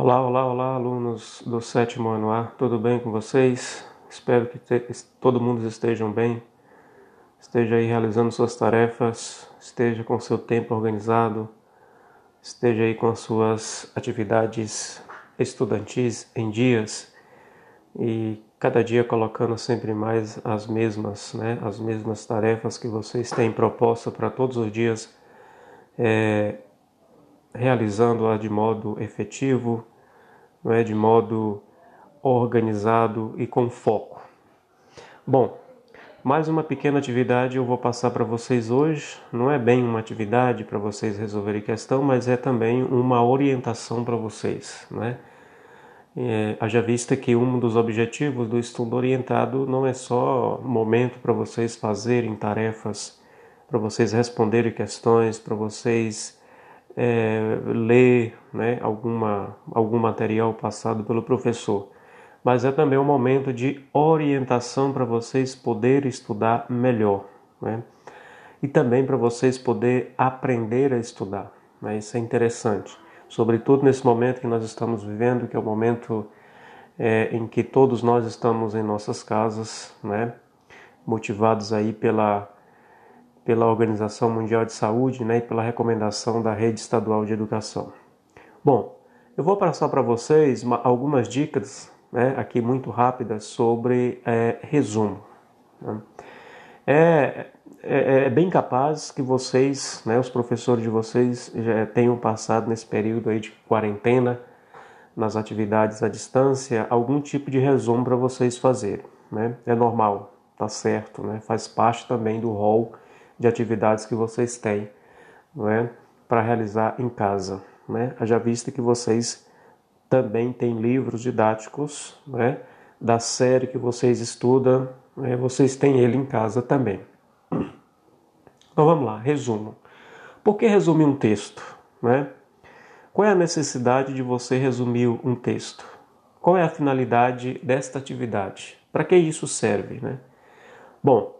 Olá, olá, olá, alunos do sétimo ano A, tudo bem com vocês? Espero que te, todo mundo estejam bem, esteja aí realizando suas tarefas, esteja com seu tempo organizado, esteja aí com as suas atividades estudantis em dias e cada dia colocando sempre mais as mesmas, né, as mesmas tarefas que vocês têm proposta para todos os dias. É, realizando-a de modo efetivo, não é de modo organizado e com foco. Bom, mais uma pequena atividade eu vou passar para vocês hoje. Não é bem uma atividade para vocês resolverem questão, mas é também uma orientação para vocês, né? É, haja vista que um dos objetivos do estudo orientado não é só momento para vocês fazerem tarefas, para vocês responderem questões, para vocês é, ler né, alguma, algum material passado pelo professor, mas é também um momento de orientação para vocês poderem estudar melhor, né? e também para vocês poderem aprender a estudar. Né? Isso é interessante, sobretudo nesse momento que nós estamos vivendo, que é o momento é, em que todos nós estamos em nossas casas, né? motivados aí pela pela Organização Mundial de Saúde né, e pela recomendação da Rede Estadual de Educação. Bom, eu vou passar para vocês uma, algumas dicas né, aqui muito rápidas sobre é, resumo. Né. É, é, é, bem capaz que vocês, né, os professores de vocês, já tenham passado nesse período aí de quarentena, nas atividades à distância, algum tipo de resumo para vocês fazerem. Né? É normal, tá certo, né? faz parte também do rol de atividades que vocês têm, é, para realizar em casa, né? Já visto que vocês também têm livros didáticos, né? Da série que vocês estudam, né? vocês têm ele em casa também. Então vamos lá, resumo. Por que resumir um texto, né? Qual é a necessidade de você resumir um texto? Qual é a finalidade desta atividade? Para que isso serve, né? Bom,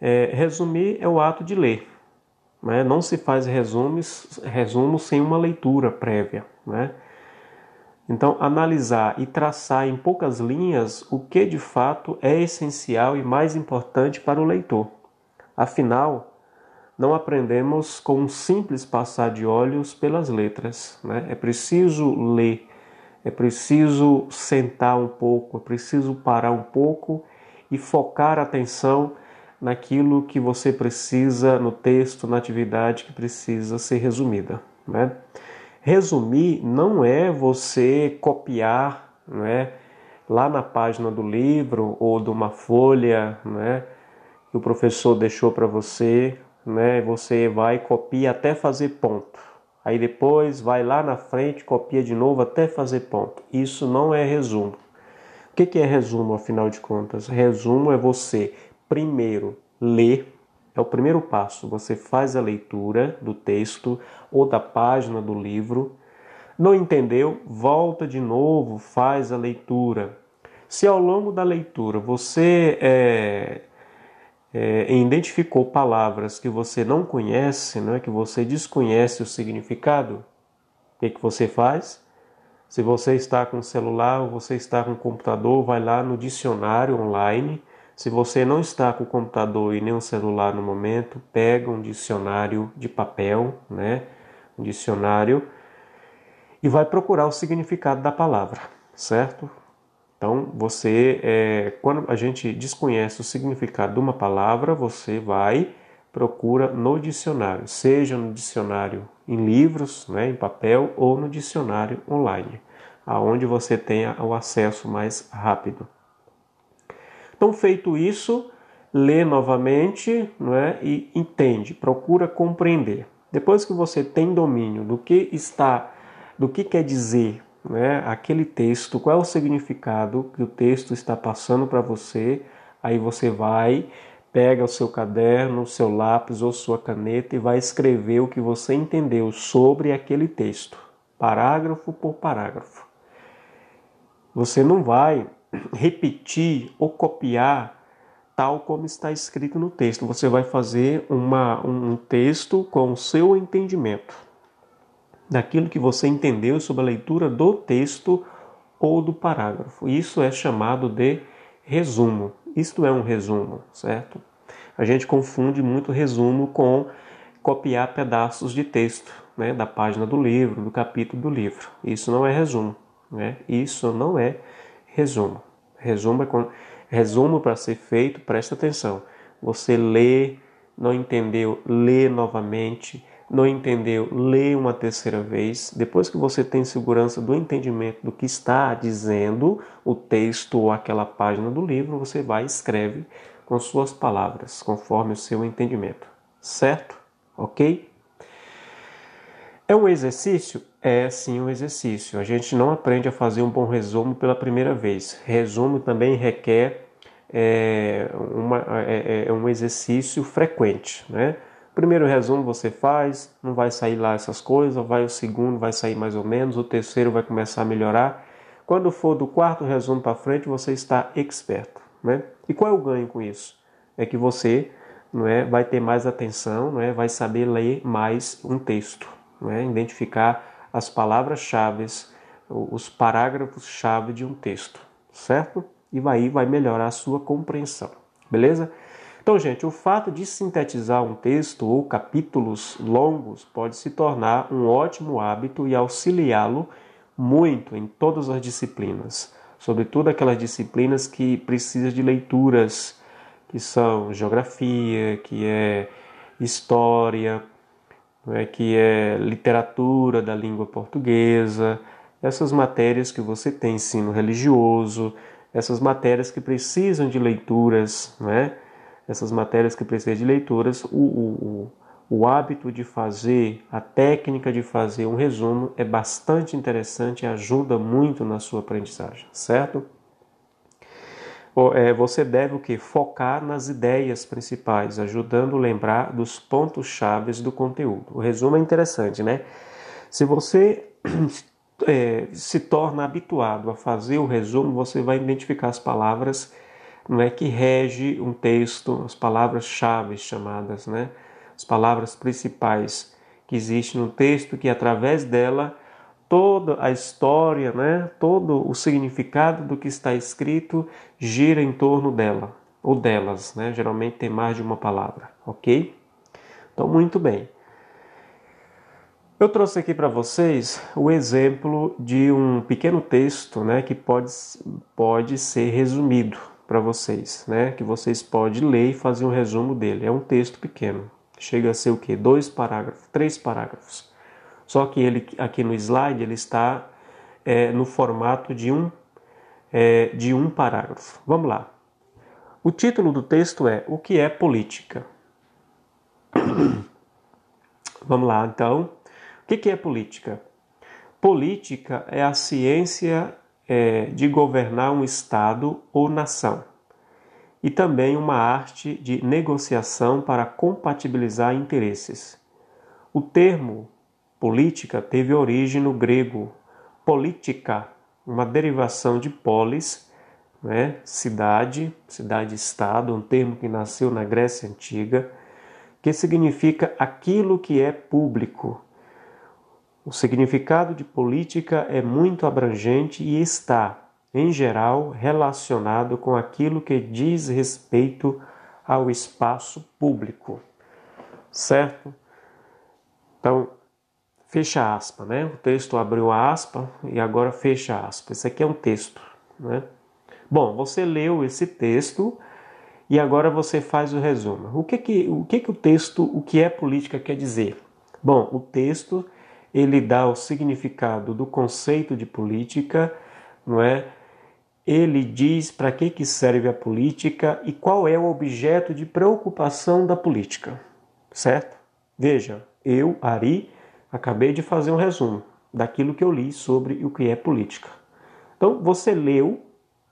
é, resumir é o ato de ler. Né? Não se faz resumes, resumo sem uma leitura prévia. Né? Então, analisar e traçar em poucas linhas o que de fato é essencial e mais importante para o leitor. Afinal, não aprendemos com um simples passar de olhos pelas letras. Né? É preciso ler, é preciso sentar um pouco, é preciso parar um pouco e focar a atenção naquilo que você precisa no texto, na atividade que precisa ser resumida. Né? Resumir não é você copiar né, lá na página do livro ou de uma folha né, que o professor deixou para você, né, você vai copia até fazer ponto. Aí depois vai lá na frente, copia de novo até fazer ponto. Isso não é resumo. O que é resumo, afinal de contas? Resumo é você primeiro ler, é o primeiro passo. Você faz a leitura do texto ou da página do livro. Não entendeu? Volta de novo, faz a leitura. Se ao longo da leitura você é, é, identificou palavras que você não conhece, não é que você desconhece o significado, o que, que você faz? Se você está com celular ou você está com computador, vai lá no dicionário online se você não está com o computador e nem um celular no momento, pega um dicionário de papel, né? Um dicionário e vai procurar o significado da palavra, certo? Então, você, é, quando a gente desconhece o significado de uma palavra, você vai procura no dicionário, seja no dicionário em livros, né, em papel, ou no dicionário online, aonde você tenha o acesso mais rápido. Então, feito isso, lê novamente não é? e entende, procura compreender. Depois que você tem domínio do que está, do que quer dizer né, aquele texto, qual é o significado que o texto está passando para você, aí você vai, pega o seu caderno, o seu lápis ou sua caneta e vai escrever o que você entendeu sobre aquele texto, parágrafo por parágrafo. Você não vai repetir ou copiar tal como está escrito no texto. Você vai fazer uma, um texto com o seu entendimento. daquilo que você entendeu sobre a leitura do texto ou do parágrafo. Isso é chamado de resumo. Isto é um resumo, certo? A gente confunde muito resumo com copiar pedaços de texto, né, da página do livro, do capítulo do livro. Isso não é resumo, né? Isso não é resumo. Resumo é resumo para ser feito, presta atenção. Você lê, não entendeu, lê novamente, não entendeu, lê uma terceira vez. Depois que você tem segurança do entendimento do que está dizendo o texto ou aquela página do livro, você vai e escreve com suas palavras, conforme o seu entendimento. Certo? Ok? É um exercício? É sim um exercício. A gente não aprende a fazer um bom resumo pela primeira vez. Resumo também requer é, uma, é, é, é um exercício frequente, né? Primeiro resumo você faz, não vai sair lá essas coisas, vai o segundo vai sair mais ou menos, o terceiro vai começar a melhorar. Quando for do quarto resumo para frente, você está experto, né? E qual é o ganho com isso? É que você, não é, vai ter mais atenção, não é, vai saber ler mais um texto, não é, identificar as palavras-chave, os parágrafos-chave de um texto, certo? E vai vai melhorar a sua compreensão, beleza? Então, gente, o fato de sintetizar um texto ou capítulos longos pode se tornar um ótimo hábito e auxiliá-lo muito em todas as disciplinas, sobretudo aquelas disciplinas que precisam de leituras, que são geografia, que é história, é, que é literatura da língua portuguesa, essas matérias que você tem ensino religioso, essas matérias que precisam de leituras, é? essas matérias que precisam de leituras, o, o, o hábito de fazer, a técnica de fazer um resumo é bastante interessante e ajuda muito na sua aprendizagem, certo? É, você deve o que? Focar nas ideias principais, ajudando a lembrar dos pontos chaves do conteúdo. O resumo é interessante, né? Se você é, se torna habituado a fazer o resumo, você vai identificar as palavras não é que rege um texto, as palavras-chave chamadas, né? As palavras principais que existem no texto, que através dela toda a história, né? Todo o significado do que está escrito gira em torno dela ou delas, né? Geralmente tem mais de uma palavra, ok? Então, muito bem. Eu trouxe aqui para vocês o exemplo de um pequeno texto né, que pode, pode ser resumido para vocês, né? Que vocês podem ler e fazer um resumo dele. É um texto pequeno. Chega a ser o quê? Dois parágrafos, três parágrafos. Só que ele aqui no slide ele está é, no formato de um é, de um parágrafo. Vamos lá. O título do texto é O que é política? Vamos lá, então. O que é política? Política é a ciência é, de governar um Estado ou nação, e também uma arte de negociação para compatibilizar interesses. O termo política teve origem no grego politica, uma derivação de polis, né, cidade, cidade-estado, um termo que nasceu na Grécia Antiga, que significa aquilo que é público, o significado de política é muito abrangente e está, em geral, relacionado com aquilo que diz respeito ao espaço público. Certo? Então, fecha aspa, né? O texto abriu a aspa e agora fecha aspa. Esse aqui é um texto, né? Bom, você leu esse texto e agora você faz o resumo. O que que o que que o texto, o que é política quer dizer? Bom, o texto ele dá o significado do conceito de política, não é? Ele diz para que, que serve a política e qual é o objeto de preocupação da política, certo? Veja, eu, Ari, acabei de fazer um resumo daquilo que eu li sobre o que é política. Então, você leu,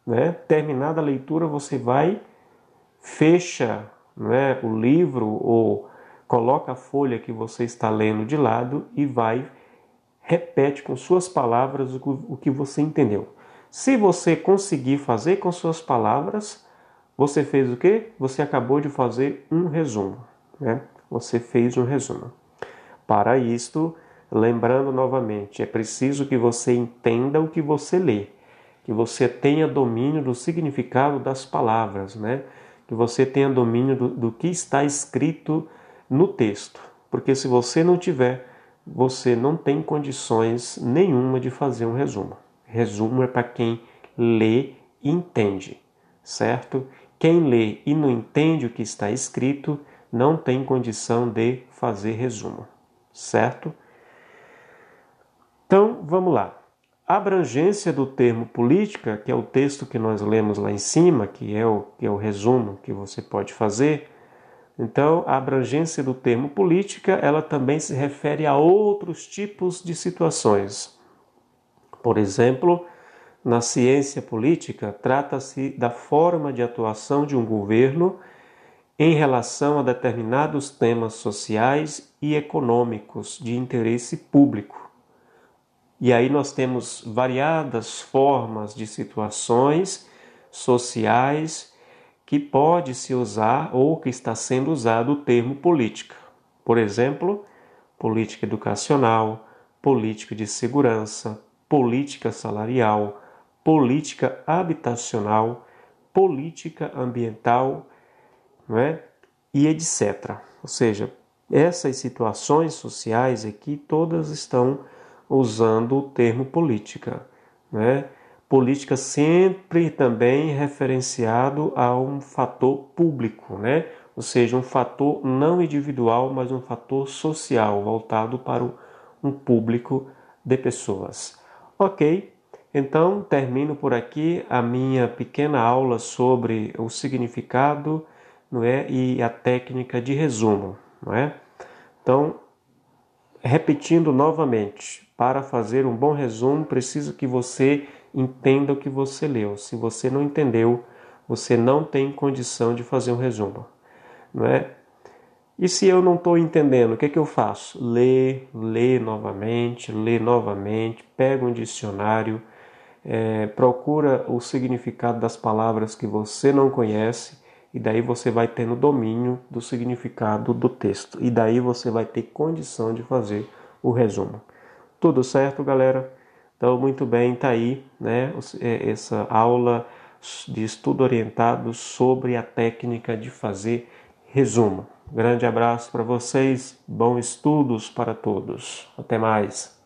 né? terminada a leitura, você vai, fecha né, o livro ou coloca a folha que você está lendo de lado e vai repete com suas palavras o que você entendeu. Se você conseguir fazer com suas palavras, você fez o quê? Você acabou de fazer um resumo, né? Você fez um resumo. Para isto, Lembrando novamente, é preciso que você entenda o que você lê, que você tenha domínio do significado das palavras, né? Que você tenha domínio do, do que está escrito no texto, porque se você não tiver, você não tem condições nenhuma de fazer um resumo. Resumo é para quem lê e entende, certo? Quem lê e não entende o que está escrito não tem condição de fazer resumo, certo? Então, vamos lá. A abrangência do termo política, que é o texto que nós lemos lá em cima, que é o, que é o resumo que você pode fazer, então, a abrangência do termo política, ela também se refere a outros tipos de situações. Por exemplo, na ciência política, trata-se da forma de atuação de um governo em relação a determinados temas sociais e econômicos de interesse público. E aí nós temos variadas formas de situações sociais que pode se usar ou que está sendo usado o termo política. Por exemplo, política educacional, política de segurança, política salarial, política habitacional, política ambiental, né? e etc. Ou seja, essas situações sociais aqui todas estão usando o termo política. Né? política sempre também referenciado a um fator público, né? ou seja, um fator não individual, mas um fator social, voltado para um público de pessoas. Ok, então termino por aqui a minha pequena aula sobre o significado não é? e a técnica de resumo. Não é? Então, repetindo novamente, para fazer um bom resumo, preciso que você entenda o que você leu. Se você não entendeu, você não tem condição de fazer um resumo, não é? E se eu não estou entendendo, o que, é que eu faço? Lê, lê novamente, lê novamente, pega um dicionário, é, procura o significado das palavras que você não conhece e daí você vai tendo domínio do significado do texto e daí você vai ter condição de fazer o resumo. Tudo certo, galera? Então, muito bem, está aí né, é, essa aula de estudo orientado sobre a técnica de fazer resumo. Grande abraço para vocês, bons estudos para todos. Até mais.